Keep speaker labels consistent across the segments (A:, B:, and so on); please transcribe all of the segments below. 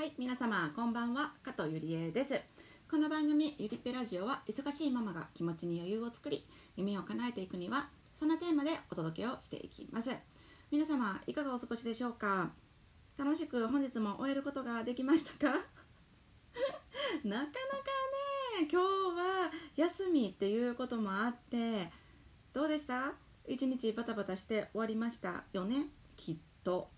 A: はい皆様こんばんは。加藤ゆりえです。この番組ゆりっぺラジオは忙しいママが気持ちに余裕を作り夢を叶えていくにはそんなテーマでお届けをしていきます。皆様いかがお過ごしでしょうか？楽しく本日も終えることができましたか？なかなかね今日は休みっていうこともあってどうでした？一日バタバタして終わりましたよね？きっと。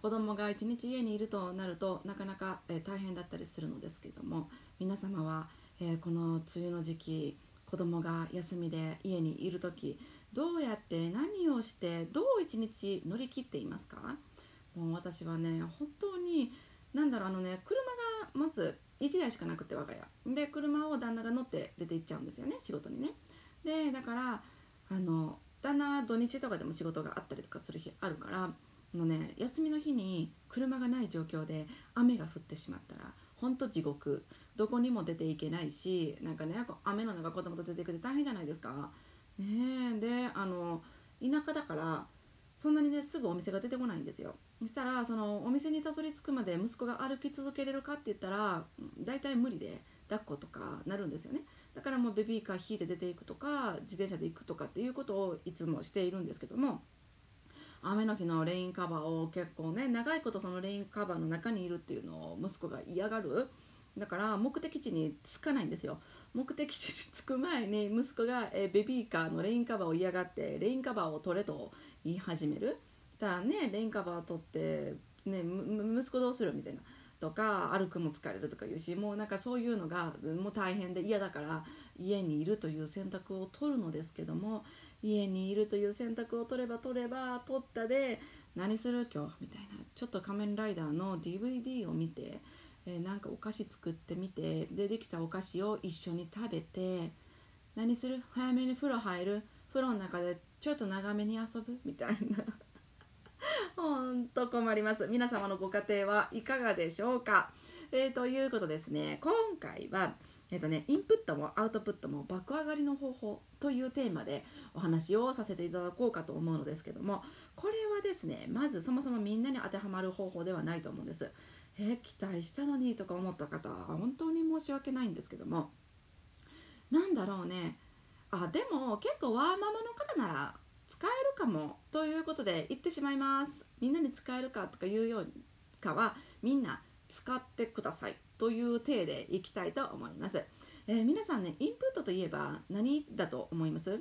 A: 子供が一日家にいるとなるとなかなか、えー、大変だったりするのですけども皆様は、えー、この梅雨の時期子供が休みで家にいる時どうやって何をしてどう一日乗り切っていますか？もう私はね本当に何だろうあのね車がまず1台しかなくて我が家。で車を旦那が乗って出て行っちゃうんですよね仕事にね。でだからあの旦那土日とかでも仕事があったりとかする日あるからのね休みの日に車がない状況で雨が降ってしまったら本当地獄。どこにも出ていけないしなんかね雨の中子供と出てくって大変じゃないですか。ねであの田舎だからそんなにねすぐお店が出てこないんですよ。そしたらそのお店にたどり着くまで息子が歩き続けれるかって言ったら大体無理で抱っことかなるんですよね。だからもうベビーカー引いて出ていくとか自転車で行くとかっていうことをいつもしているんですけども雨の日のレインカバーを結構ね長いことそのレインカバーの中にいるっていうのを息子が嫌がる。だから目的地に着かないんですよ。目的地に着く前に息子が、えベビーカーのレインカバーを嫌がってレインカバーを取れと言い始める。たらねレインカバー取ってね息子どうするみたいな。とか歩くも疲れるとか言うしもうなんかそういうのがもう大変で嫌だから家にいるという選択を取るのですけども家にいるという選択を取れば取れば取ったで何する今日？みたいな。ちょっと仮面ライダーの DVD を見て、えー、なんかお菓子作ってみてでできたお菓子を一緒に食べて何する？早めに風呂入る？風呂の中でちょっと長めに遊ぶ？みたいな。ほんと困ります。皆様のご家庭はいかがでしょうか、えー、ということですね。今回はえっとね、インプットもアウトプットも爆上がりの方法というテーマでお話をさせていただこうかと思うのですけどもこれはですねまずそもそもみんなに当てはまる方法ではないと思うんです。え期待したのにとか思った方は本当に申し訳ないんですけどもなんだろうね。あでも結構ワーママの方なら使えるかもということで言ってしまいます。みんなに使えるかとかいうようかはみんな使ってくださいという体でいきたいと思います、えー、皆さんねインプットといえば何だと思います？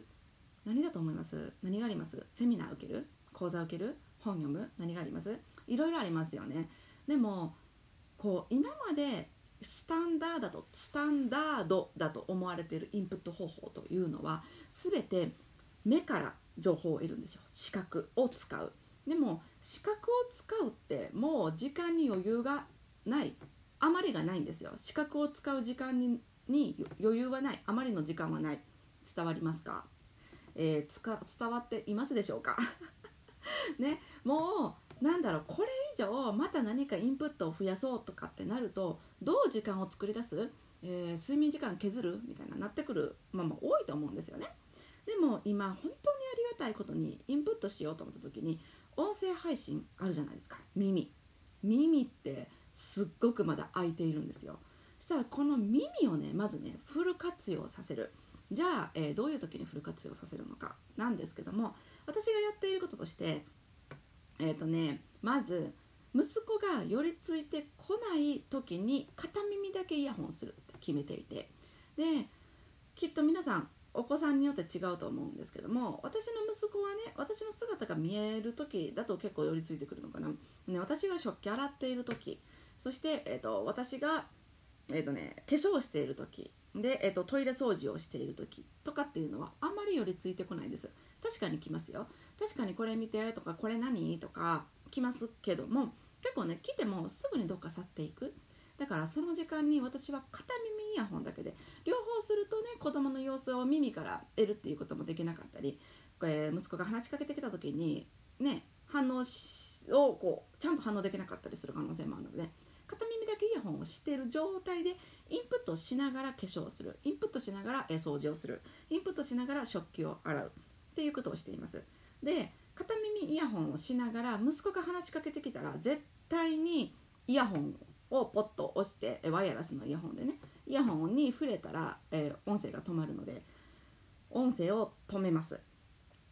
A: 何だと思います？何があります？セミナー受ける？講座受ける？本読む？何があります？いろいろありますよね。でもこう今までスタンダードとスタンダードだと思われているインプット方法というのは全て目から情報を得るんですよ。視覚を使う。でも視覚を使うってもう時間に余裕がない。あまりがないんですよ。視覚を使う時間にに余裕はない。あまりの時間はない。伝わりますか、えー、つか伝わっていますでしょうか？ね。もうなんだろう。これ以上また何かインプットを増やそうとかってなるとどう時間を作り出す、えー、睡眠時間削る？みたいななってくるまま多いと思うんですよね。でも今本当にありがたいことにインプットしようと思った時に音声配信あるじゃないですか。耳。耳ってすっごくまだ空いているんですよ。そしたらこの耳をねまずねフル活用させる。じゃあ、えー、どういう時にフル活用させるのか。なんですけども私がやっていることとしてえっ、ー、とねまず息子が寄りついてこない時に片耳だけイヤホンするって決めていて。できっと皆さんお子さんによって違うと思うんですけども私の息子はね私の姿が見える時だと結構寄りついてくるのかな、ね、私が食器洗っている時そして、えーと、私が、えーとね、化粧している時で、えーと、トイレ掃除をしている時とかっていうのはあんまり寄りついてこないです。確かに来ますよ。確かにこれ見てとかこれ何？とか来ますけども結構ね来てもすぐにどっか去っていく。だからその時間に私は片耳ヤホンだけで。両方するとね子供の様子を耳から得るっていうこともできなかったり、えー、息子が話しかけてきた時にね反応をこうちゃんと反応できなかったりする可能性もあるので片耳だけイヤホンをしている状態でインプットしながら化粧をする。インプットしながら掃除をする。インプットしながら食器を洗うっていうことをしています。で片耳イヤホンをしながら息子が話しかけてきたら絶対にイヤホンをポッと押してワイヤレスのイヤホンでねイヤホンに触れたら、えー、音声が止まるので音声を止めます。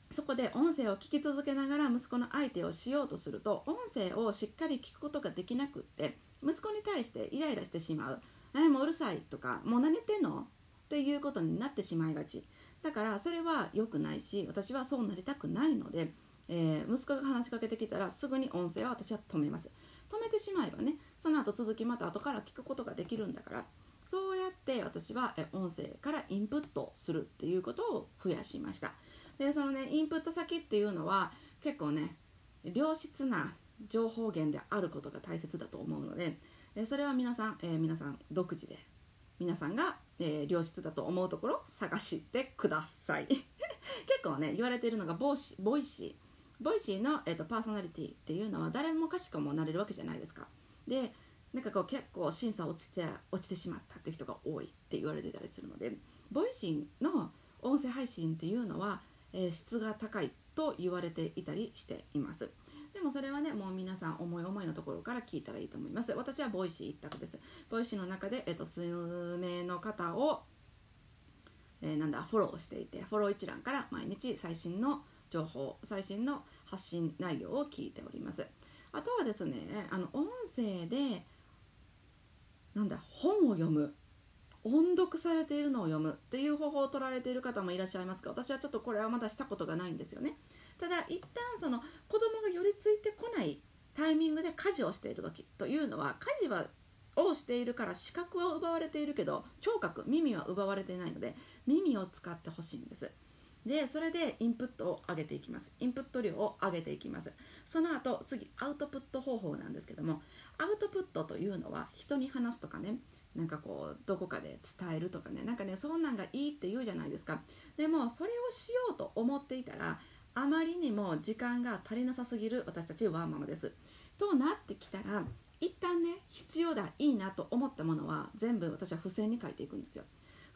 A: そこで音声を聞き続けながら息子の相手をしようとすると音声をしっかり聞くことができなくって息子に対してイライラしてしまう「えもううるさい」とか「もう何言ってんの?」っていうことになってしまいがち。だからそれは良くないし私はそうなりたくないので、えー、息子が話しかけてきたらすぐに音声は私は止めます。止めてしまえばねその後続きまた後から聞くことができるんだからそうやって私は音声からインプットするっていうことを増やしました。でそのねインプット先っていうのは結構ね良質な情報源であることが大切だと思うのでそれは皆さん、えー、皆さん独自で皆さんが、えー、良質だと思うところを探してください。結構ね言われているのが Voicy Voicy。Voicy の、えーと、パーソナリティっていうのは誰もかしこもなれるわけじゃないですか。でなんかこう結構審査落ちて落ちてしまったっていう人が多いって言われてたりするので Voicy の音声配信っていうのはえー、質が高いと言われていたりしています。でもそれはねもう皆さん思い思いのところから聞いたらいいと思います。私は Voicy 一択です。Voicy の中で、えーと、数名の方を、えー、なんだフォローしていてフォロー一覧から毎日最新の情報最新の発信内容を聞いております。あとはですねあの音声でなんだ本を読む。音読されているのを読むっていう方法を取られている方もいらっしゃいますが私はちょっとこれはまだしたことがないんですよね。ただ一旦その子供が寄りついてこないタイミングで家事をしている時というのは家事はをしているから視覚は奪われているけど聴覚耳は奪われていないので耳を使ってほしいんです。でそれでインプットを上げていきます。インプット量を上げていきます。その後次アウトプット方法なんですけどもアウトプットというのは人に話すとかねなんかこうどこかで伝えるとかねなんかねそんなんがいいって言うじゃないですか。でもそれをしようと思っていたらあまりにも時間が足りなさすぎる私たちワーママです。となってきたら一旦ね必要だいいなと思ったものは全部私は付箋に書いていくんですよ。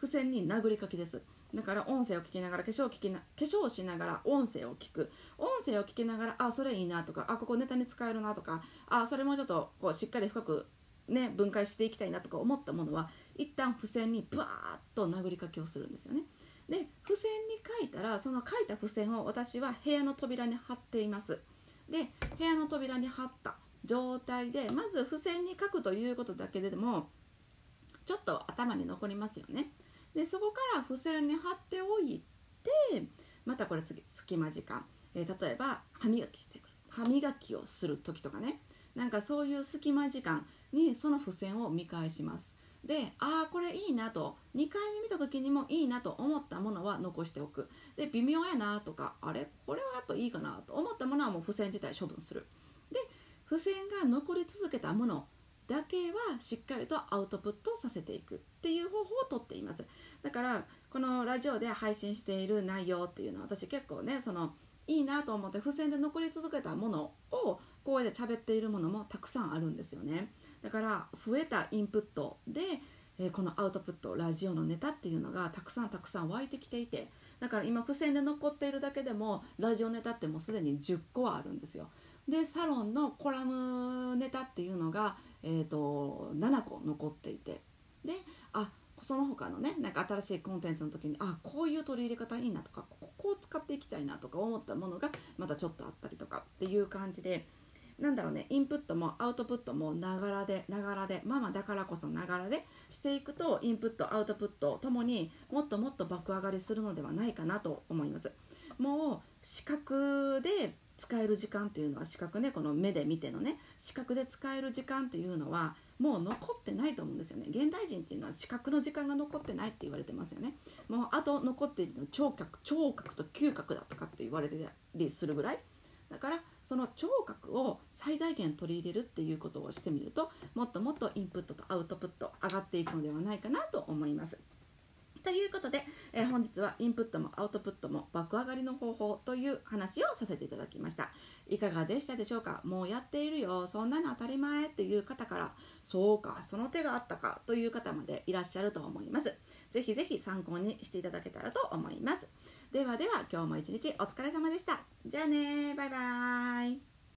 A: 付箋に殴り書きです。だから音声を聞きながら化粧を聞きな化粧をしながら音声を聞く。音声を聞きながらあそれいいなとかあここネタに使えるなとかあそれもちょっとこうしっかり深くね分解していきたいなとか思ったものは一旦付箋にバーッと殴り書きをするんですよね。で付箋に書いたらその書いた付箋を私は部屋の扉に貼っています。で部屋の扉に貼った状態でまず付箋に書くということだけでもちょっと頭に残りますよね。でそこから付箋に貼っておいてまたこれ次隙間時間、えー、例えば歯磨きしてくる。歯磨きをする時とかね。なんかそういう隙間時間にその付箋を見返します。でああこれいいなと。2回目見た時にもいいなと思ったものは残しておく。で微妙やなとかあれ？これはやっぱいいかなと思ったものはもう付箋自体処分する。で付箋が残り続けたものだけはしっかりとアウトプットさせていくっていう方法をとっています。だからこのラジオで配信している内容っていうのは私結構ねそのいいなと思って付箋で残り続けたものを声で喋っているものもたくさんあるんですよね。だから増えたインプットで、え、このアウトプットラジオのネタっていうのがたくさんたくさん湧いてきていてだから今付箋で残っているだけでもラジオネタってもうすでに10個はあるんですよ。でサロンのコラムネタっていうのがえーと、7個残っていてであその他のねなんか新しいコンテンツの時にあこういう取り入れ方いいなとかここを使っていきたいなとか思ったものがまたちょっとあったりとかっていう感じでなんだろうねインプットもアウトプットもながらでながらでママだからこそながらでしていくとインプットアウトプットともにもっともっと爆上がりするのではないかなと思います。もう視覚で使える時間っていうのは視覚ねこの目で見てのね視覚で使える時間っていうのはもう残ってないと思うんですよね。現代人っていうのは視覚の時間が残ってないって言われてますよね。もうあと残っているの聴覚聴覚と嗅覚だとかって言われてたりするぐらい。だからその聴覚を最大限取り入れるっていうことをしてみるともっともっとインプットとアウトプット上がっていくのではないかなと思います。ということで、えー、本日はインプットもアウトプットも爆上がりの方法という話をさせていただきました。いかがでしたでしょうか？もうやっているよ。そんなの当たり前っていう方からそうかその手があったかという方までいらっしゃると思います。ぜひぜひ参考にしていただけたらと思います。ではでは今日も一日お疲れ様でした。じゃあねバイバーイ。